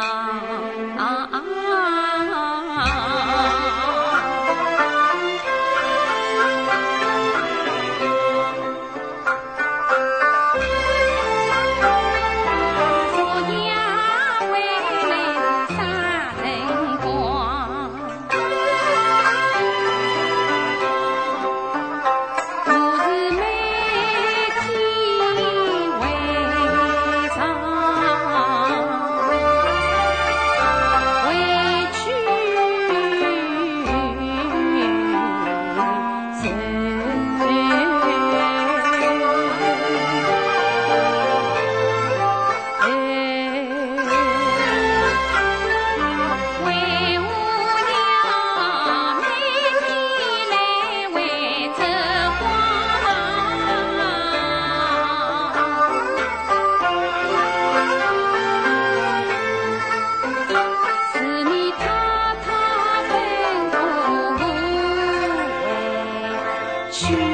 Oh. you.